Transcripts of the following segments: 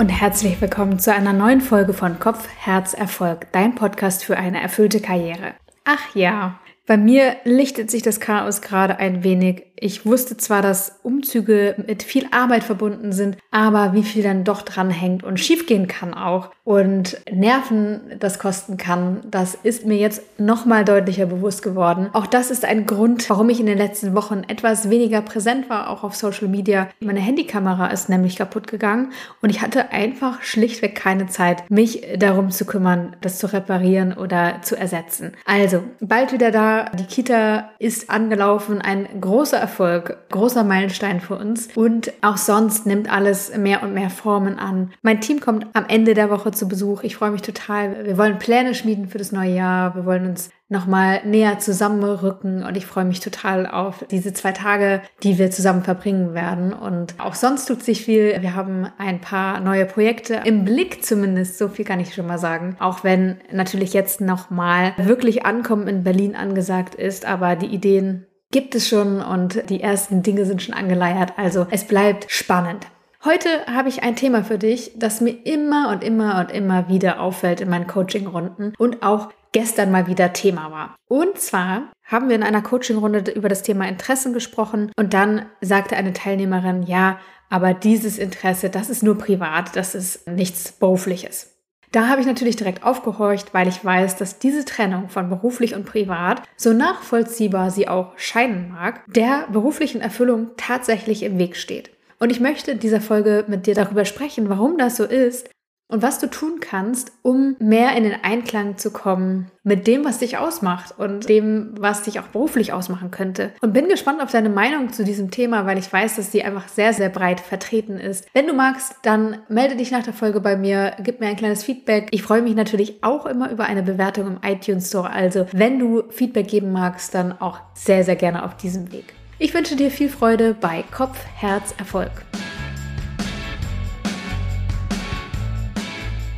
und herzlich willkommen zu einer neuen Folge von Kopf, Herz, Erfolg, dein Podcast für eine erfüllte Karriere. Ach ja, bei mir lichtet sich das Chaos gerade ein wenig. Ich wusste zwar, dass Umzüge mit viel Arbeit verbunden sind, aber wie viel dann doch dran hängt und schiefgehen kann auch und Nerven das kosten kann, das ist mir jetzt nochmal deutlicher bewusst geworden. Auch das ist ein Grund, warum ich in den letzten Wochen etwas weniger präsent war, auch auf Social Media. Meine Handykamera ist nämlich kaputt gegangen und ich hatte einfach schlichtweg keine Zeit, mich darum zu kümmern, das zu reparieren oder zu ersetzen. Also, bald wieder da. Die Kita ist angelaufen. Ein großer Erfolg, großer Meilenstein für uns. Und auch sonst nimmt alles mehr und mehr Formen an. Mein Team kommt am Ende der Woche zu Besuch. Ich freue mich total. Wir wollen Pläne schmieden für das neue Jahr. Wir wollen uns nochmal näher zusammenrücken und ich freue mich total auf diese zwei Tage, die wir zusammen verbringen werden. Und auch sonst tut sich viel. Wir haben ein paar neue Projekte im Blick zumindest, so viel kann ich schon mal sagen. Auch wenn natürlich jetzt nochmal wirklich Ankommen in Berlin angesagt ist, aber die Ideen gibt es schon und die ersten Dinge sind schon angeleiert. Also es bleibt spannend. Heute habe ich ein Thema für dich, das mir immer und immer und immer wieder auffällt in meinen Coaching-Runden und auch gestern mal wieder Thema war. Und zwar haben wir in einer Coaching-Runde über das Thema Interessen gesprochen und dann sagte eine Teilnehmerin, ja, aber dieses Interesse, das ist nur privat, das ist nichts berufliches. Da habe ich natürlich direkt aufgehorcht, weil ich weiß, dass diese Trennung von beruflich und privat, so nachvollziehbar sie auch scheinen mag, der beruflichen Erfüllung tatsächlich im Weg steht. Und ich möchte in dieser Folge mit dir darüber sprechen, warum das so ist und was du tun kannst, um mehr in den Einklang zu kommen mit dem, was dich ausmacht und dem, was dich auch beruflich ausmachen könnte. Und bin gespannt auf deine Meinung zu diesem Thema, weil ich weiß, dass sie einfach sehr, sehr breit vertreten ist. Wenn du magst, dann melde dich nach der Folge bei mir, gib mir ein kleines Feedback. Ich freue mich natürlich auch immer über eine Bewertung im iTunes Store. Also, wenn du Feedback geben magst, dann auch sehr, sehr gerne auf diesem Weg. Ich wünsche dir viel Freude bei Kopf, Herz, Erfolg.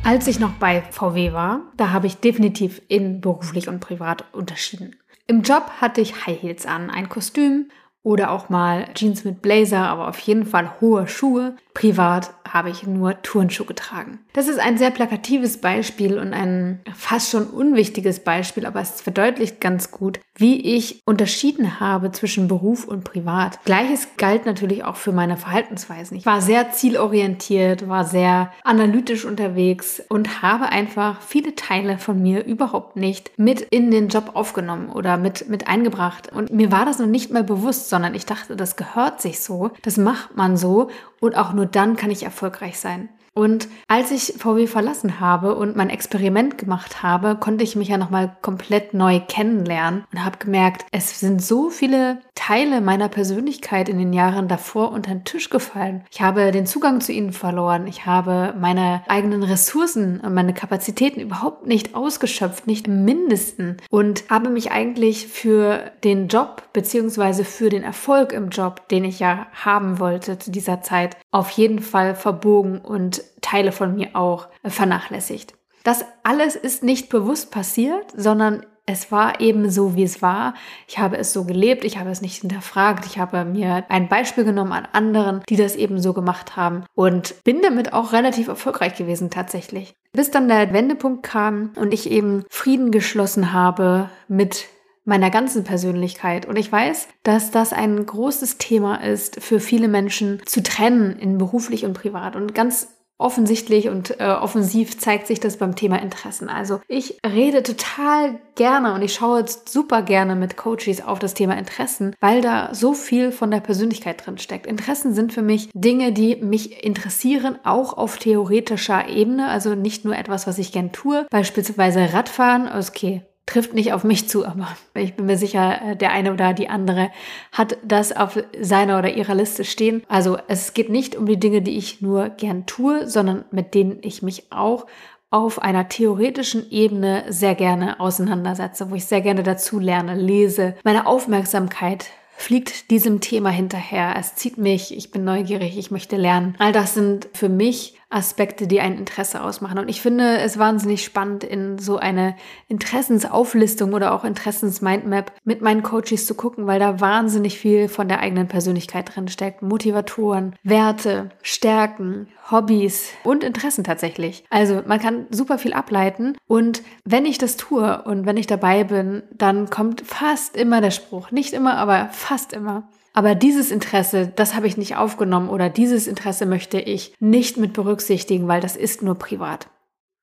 Als ich noch bei VW war, da habe ich definitiv in beruflich und privat unterschieden. Im Job hatte ich High Heels an, ein Kostüm oder auch mal Jeans mit Blazer, aber auf jeden Fall hohe Schuhe. Privat habe ich nur Turnschuhe getragen. Das ist ein sehr plakatives Beispiel und ein fast schon unwichtiges Beispiel, aber es verdeutlicht ganz gut, wie ich unterschieden habe zwischen Beruf und Privat. Gleiches galt natürlich auch für meine Verhaltensweisen. Ich war sehr zielorientiert, war sehr analytisch unterwegs und habe einfach viele Teile von mir überhaupt nicht mit in den Job aufgenommen oder mit, mit eingebracht. Und mir war das noch nicht mal bewusst, sondern ich dachte, das gehört sich so, das macht man so und auch nur dann kann ich erfolgreich sein. Und als ich VW verlassen habe und mein Experiment gemacht habe, konnte ich mich ja nochmal komplett neu kennenlernen und habe gemerkt, es sind so viele Teile meiner Persönlichkeit in den Jahren davor unter den Tisch gefallen. Ich habe den Zugang zu ihnen verloren. Ich habe meine eigenen Ressourcen und meine Kapazitäten überhaupt nicht ausgeschöpft, nicht im Mindesten und habe mich eigentlich für den Job beziehungsweise für den Erfolg im Job, den ich ja haben wollte zu dieser Zeit, auf jeden Fall verbogen und Teile von mir auch vernachlässigt. Das alles ist nicht bewusst passiert, sondern es war eben so, wie es war. Ich habe es so gelebt, ich habe es nicht hinterfragt, ich habe mir ein Beispiel genommen an anderen, die das eben so gemacht haben und bin damit auch relativ erfolgreich gewesen tatsächlich. Bis dann der Wendepunkt kam und ich eben Frieden geschlossen habe mit meiner ganzen Persönlichkeit. Und ich weiß, dass das ein großes Thema ist für viele Menschen zu trennen in beruflich und privat. Und ganz offensichtlich und äh, offensiv zeigt sich das beim Thema Interessen. Also ich rede total gerne und ich schaue super gerne mit Coaches auf das Thema Interessen, weil da so viel von der Persönlichkeit drin steckt. Interessen sind für mich Dinge, die mich interessieren, auch auf theoretischer Ebene, also nicht nur etwas, was ich gern tue, beispielsweise Radfahren, okay, trifft nicht auf mich zu, aber ich bin mir sicher, äh, der eine oder die andere hat das auf seiner oder ihrer Liste stehen. Also es geht nicht um die Dinge, die ich nur gern tue, sondern mit denen ich mich auch auf einer theoretischen Ebene sehr gerne auseinandersetze, wo ich sehr gerne dazu lerne, lese, meine Aufmerksamkeit fliegt diesem Thema hinterher. Es zieht mich, ich bin neugierig, ich möchte lernen. All das sind für mich Aspekte, die ein Interesse ausmachen. Und ich finde es wahnsinnig spannend, in so eine Interessensauflistung oder auch Interessensmindmap mit meinen Coaches zu gucken, weil da wahnsinnig viel von der eigenen Persönlichkeit drin steckt. Motivatoren, Werte, Stärken, Hobbys und Interessen tatsächlich. Also man kann super viel ableiten und wenn ich das tue und wenn ich dabei bin, dann kommt fast immer der Spruch, nicht immer, aber fast immer. Aber dieses Interesse, das habe ich nicht aufgenommen oder dieses Interesse möchte ich nicht mit berücksichtigen, weil das ist nur privat.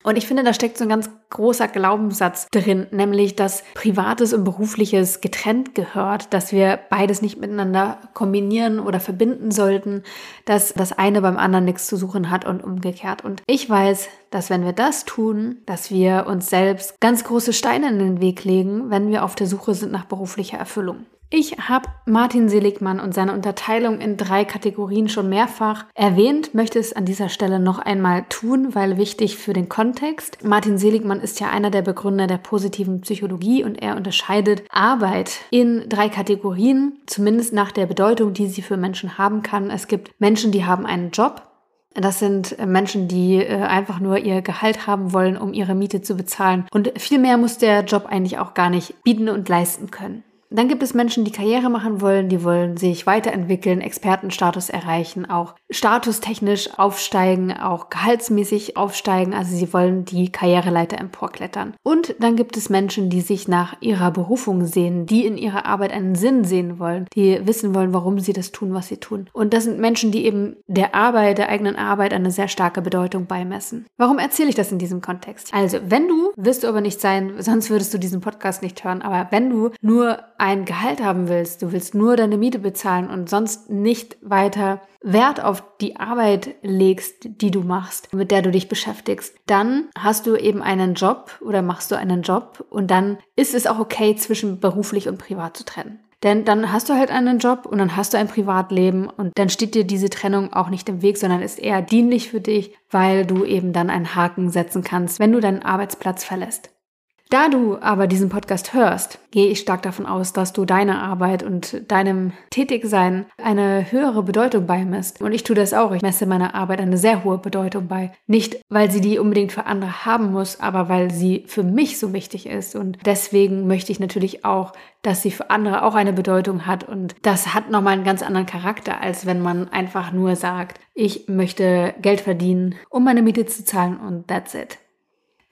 Und ich finde, da steckt so ein ganz großer Glaubenssatz drin, nämlich, dass Privates und Berufliches getrennt gehört, dass wir beides nicht miteinander kombinieren oder verbinden sollten, dass das eine beim anderen nichts zu suchen hat und umgekehrt. Und ich weiß, dass wenn wir das tun, dass wir uns selbst ganz große Steine in den Weg legen, wenn wir auf der Suche sind nach beruflicher Erfüllung. Ich habe Martin Seligmann und seine Unterteilung in drei Kategorien schon mehrfach erwähnt, möchte es an dieser Stelle noch einmal tun, weil wichtig für den Kontext. Martin Seligmann ist ja einer der Begründer der positiven Psychologie und er unterscheidet Arbeit in drei Kategorien, zumindest nach der Bedeutung, die sie für Menschen haben kann. Es gibt Menschen, die haben einen Job, das sind Menschen, die äh, einfach nur ihr Gehalt haben wollen, um ihre Miete zu bezahlen. Und viel mehr muss der Job eigentlich auch gar nicht bieten und leisten können. Dann gibt es Menschen, die Karriere machen wollen, die wollen sich weiterentwickeln, Expertenstatus erreichen, auch statustechnisch aufsteigen, auch gehaltsmäßig aufsteigen. Also sie wollen die Karriereleiter emporklettern. Und dann gibt es Menschen, die sich nach ihrer Berufung sehen, die in ihrer Arbeit einen Sinn sehen wollen, die wissen wollen, warum sie das tun, was sie tun. Und das sind Menschen, die eben der Arbeit, der eigenen Arbeit eine sehr starke Bedeutung beimessen. Warum erzähle ich das in diesem Kontext? Also, wenn du, wirst du aber nicht sein, sonst würdest du diesen Podcast nicht hören, aber wenn du nur ein Gehalt haben willst, du willst nur deine Miete bezahlen und sonst nicht weiter Wert auf die Arbeit legst, die du machst, mit der du dich beschäftigst, dann hast du eben einen Job oder machst du einen Job und dann ist es auch okay, zwischen beruflich und privat zu trennen. Denn dann hast du halt einen Job und dann hast du ein Privatleben und dann steht dir diese Trennung auch nicht im Weg, sondern ist eher dienlich für dich, weil du eben dann einen Haken setzen kannst, wenn du deinen Arbeitsplatz verlässt. Da du aber diesen Podcast hörst, gehe ich stark davon aus, dass du deiner Arbeit und deinem Tätigsein eine höhere Bedeutung beimisst. Und ich tue das auch. Ich messe meiner Arbeit eine sehr hohe Bedeutung bei. Nicht, weil sie die unbedingt für andere haben muss, aber weil sie für mich so wichtig ist. Und deswegen möchte ich natürlich auch, dass sie für andere auch eine Bedeutung hat. Und das hat nochmal einen ganz anderen Charakter, als wenn man einfach nur sagt, ich möchte Geld verdienen, um meine Miete zu zahlen und that's it.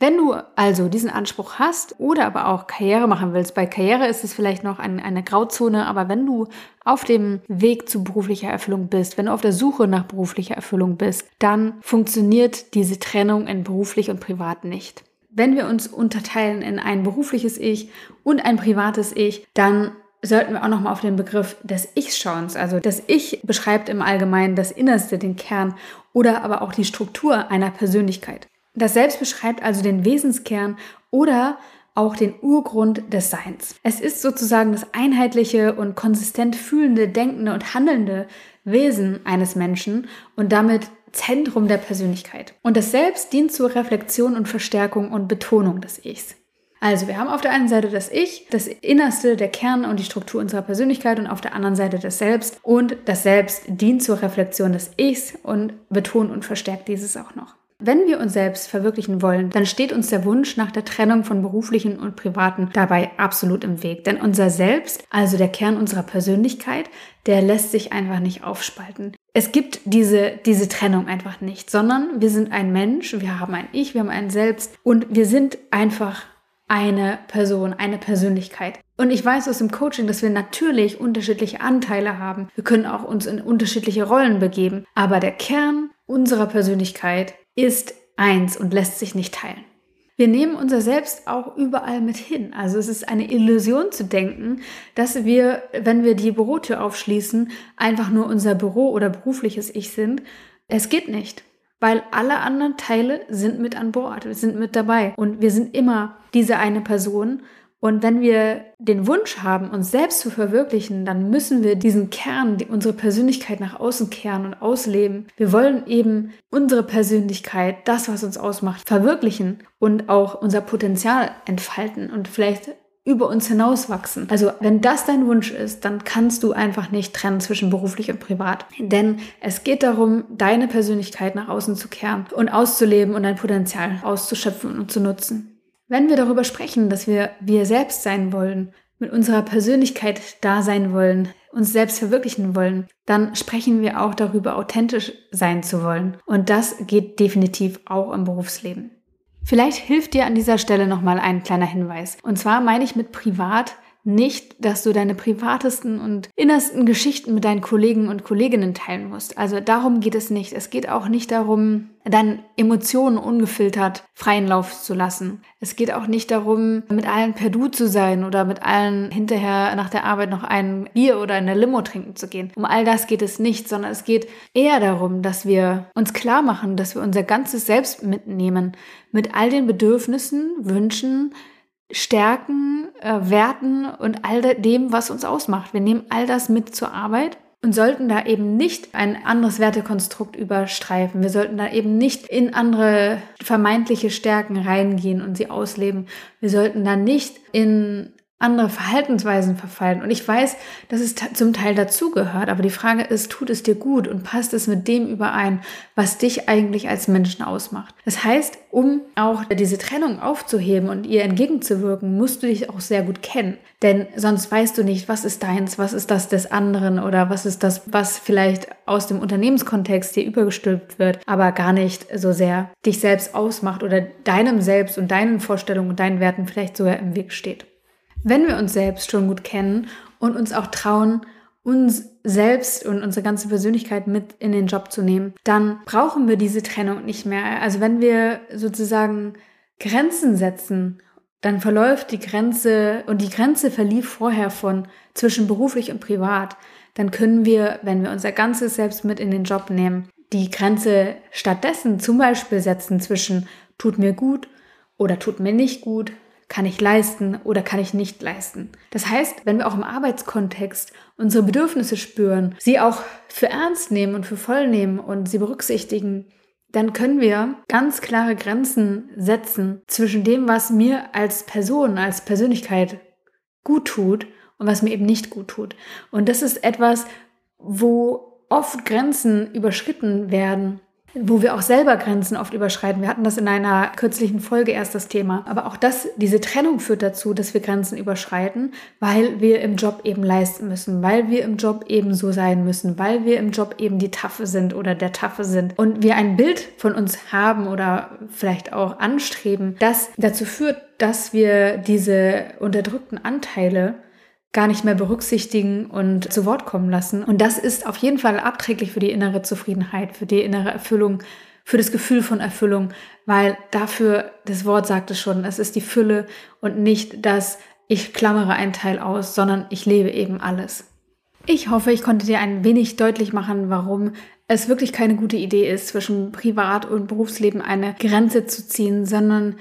Wenn du also diesen Anspruch hast oder aber auch Karriere machen willst, bei Karriere ist es vielleicht noch ein, eine Grauzone, aber wenn du auf dem Weg zu beruflicher Erfüllung bist, wenn du auf der Suche nach beruflicher Erfüllung bist, dann funktioniert diese Trennung in beruflich und privat nicht. Wenn wir uns unterteilen in ein berufliches Ich und ein privates Ich, dann sollten wir auch nochmal auf den Begriff des Ichs schauen. Also das Ich beschreibt im Allgemeinen das Innerste, den Kern oder aber auch die Struktur einer Persönlichkeit. Das Selbst beschreibt also den Wesenskern oder auch den Urgrund des Seins. Es ist sozusagen das einheitliche und konsistent fühlende, denkende und handelnde Wesen eines Menschen und damit Zentrum der Persönlichkeit. Und das Selbst dient zur Reflexion und Verstärkung und Betonung des Ichs. Also wir haben auf der einen Seite das Ich, das Innerste, der Kern und die Struktur unserer Persönlichkeit und auf der anderen Seite das Selbst. Und das Selbst dient zur Reflexion des Ichs und betont und verstärkt dieses auch noch. Wenn wir uns selbst verwirklichen wollen, dann steht uns der Wunsch nach der Trennung von beruflichen und privaten dabei absolut im Weg. Denn unser Selbst, also der Kern unserer Persönlichkeit, der lässt sich einfach nicht aufspalten. Es gibt diese, diese Trennung einfach nicht, sondern wir sind ein Mensch, wir haben ein Ich, wir haben ein Selbst und wir sind einfach eine Person, eine Persönlichkeit. Und ich weiß aus dem Coaching, dass wir natürlich unterschiedliche Anteile haben. Wir können auch uns in unterschiedliche Rollen begeben. Aber der Kern unserer Persönlichkeit ist eins und lässt sich nicht teilen. Wir nehmen unser Selbst auch überall mit hin. Also es ist eine Illusion zu denken, dass wir, wenn wir die Bürotür aufschließen, einfach nur unser Büro oder berufliches Ich sind. Es geht nicht, weil alle anderen Teile sind mit an Bord, sind mit dabei und wir sind immer diese eine Person und wenn wir den Wunsch haben, uns selbst zu verwirklichen, dann müssen wir diesen Kern, unsere Persönlichkeit nach außen kehren und ausleben. Wir wollen eben unsere Persönlichkeit, das, was uns ausmacht, verwirklichen und auch unser Potenzial entfalten und vielleicht über uns hinauswachsen. Also wenn das dein Wunsch ist, dann kannst du einfach nicht trennen zwischen beruflich und privat. Denn es geht darum, deine Persönlichkeit nach außen zu kehren und auszuleben und dein Potenzial auszuschöpfen und zu nutzen. Wenn wir darüber sprechen, dass wir wir selbst sein wollen, mit unserer Persönlichkeit da sein wollen, uns selbst verwirklichen wollen, dann sprechen wir auch darüber, authentisch sein zu wollen. Und das geht definitiv auch im Berufsleben. Vielleicht hilft dir an dieser Stelle nochmal ein kleiner Hinweis. Und zwar meine ich mit privat nicht, dass du deine privatesten und innersten Geschichten mit deinen Kollegen und Kolleginnen teilen musst. Also darum geht es nicht. Es geht auch nicht darum, deine Emotionen ungefiltert freien Lauf zu lassen. Es geht auch nicht darum, mit allen per Du zu sein oder mit allen hinterher nach der Arbeit noch ein Bier oder eine Limo trinken zu gehen. Um all das geht es nicht, sondern es geht eher darum, dass wir uns klar machen, dass wir unser ganzes Selbst mitnehmen mit all den Bedürfnissen, Wünschen, Stärken, äh, Werten und all dem, was uns ausmacht. Wir nehmen all das mit zur Arbeit und sollten da eben nicht ein anderes Wertekonstrukt überstreifen. Wir sollten da eben nicht in andere vermeintliche Stärken reingehen und sie ausleben. Wir sollten da nicht in andere Verhaltensweisen verfallen. Und ich weiß, dass es zum Teil dazugehört, aber die Frage ist, tut es dir gut und passt es mit dem überein, was dich eigentlich als Menschen ausmacht? Das heißt, um auch diese Trennung aufzuheben und ihr entgegenzuwirken, musst du dich auch sehr gut kennen. Denn sonst weißt du nicht, was ist deins, was ist das des anderen oder was ist das, was vielleicht aus dem Unternehmenskontext dir übergestülpt wird, aber gar nicht so sehr dich selbst ausmacht oder deinem Selbst und deinen Vorstellungen und deinen Werten vielleicht sogar im Weg steht. Wenn wir uns selbst schon gut kennen und uns auch trauen, uns selbst und unsere ganze Persönlichkeit mit in den Job zu nehmen, dann brauchen wir diese Trennung nicht mehr. Also wenn wir sozusagen Grenzen setzen, dann verläuft die Grenze und die Grenze verlief vorher von zwischen beruflich und privat, dann können wir, wenn wir unser ganzes Selbst mit in den Job nehmen, die Grenze stattdessen zum Beispiel setzen zwischen tut mir gut oder tut mir nicht gut, kann ich leisten oder kann ich nicht leisten? Das heißt, wenn wir auch im Arbeitskontext unsere Bedürfnisse spüren, sie auch für ernst nehmen und für voll nehmen und sie berücksichtigen, dann können wir ganz klare Grenzen setzen zwischen dem, was mir als Person, als Persönlichkeit gut tut und was mir eben nicht gut tut. Und das ist etwas, wo oft Grenzen überschritten werden wo wir auch selber Grenzen oft überschreiten. Wir hatten das in einer kürzlichen Folge erst das Thema. Aber auch das, diese Trennung führt dazu, dass wir Grenzen überschreiten, weil wir im Job eben leisten müssen, weil wir im Job eben so sein müssen, weil wir im Job eben die Taffe sind oder der Taffe sind und wir ein Bild von uns haben oder vielleicht auch anstreben, das dazu führt, dass wir diese unterdrückten Anteile gar nicht mehr berücksichtigen und zu Wort kommen lassen. Und das ist auf jeden Fall abträglich für die innere Zufriedenheit, für die innere Erfüllung, für das Gefühl von Erfüllung, weil dafür, das Wort sagt es schon, es ist die Fülle und nicht das, ich klammere einen Teil aus, sondern ich lebe eben alles. Ich hoffe, ich konnte dir ein wenig deutlich machen, warum es wirklich keine gute Idee ist, zwischen Privat- und Berufsleben eine Grenze zu ziehen, sondern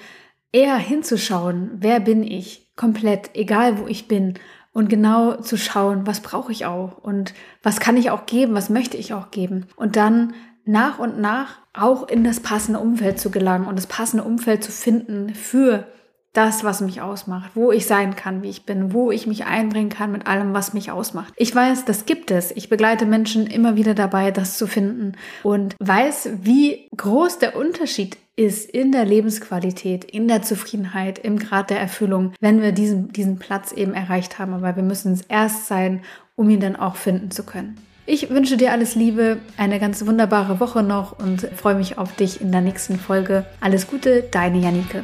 eher hinzuschauen, wer bin ich, komplett, egal wo ich bin und genau zu schauen, was brauche ich auch und was kann ich auch geben, was möchte ich auch geben und dann nach und nach auch in das passende Umfeld zu gelangen und das passende Umfeld zu finden für das, was mich ausmacht, wo ich sein kann, wie ich bin, wo ich mich einbringen kann mit allem, was mich ausmacht. Ich weiß, das gibt es. Ich begleite Menschen immer wieder dabei, das zu finden und weiß, wie groß der Unterschied ist in der Lebensqualität, in der Zufriedenheit, im Grad der Erfüllung, wenn wir diesen, diesen Platz eben erreicht haben. Aber wir müssen es erst sein, um ihn dann auch finden zu können. Ich wünsche dir alles Liebe, eine ganz wunderbare Woche noch und freue mich auf dich in der nächsten Folge. Alles Gute, deine Janike.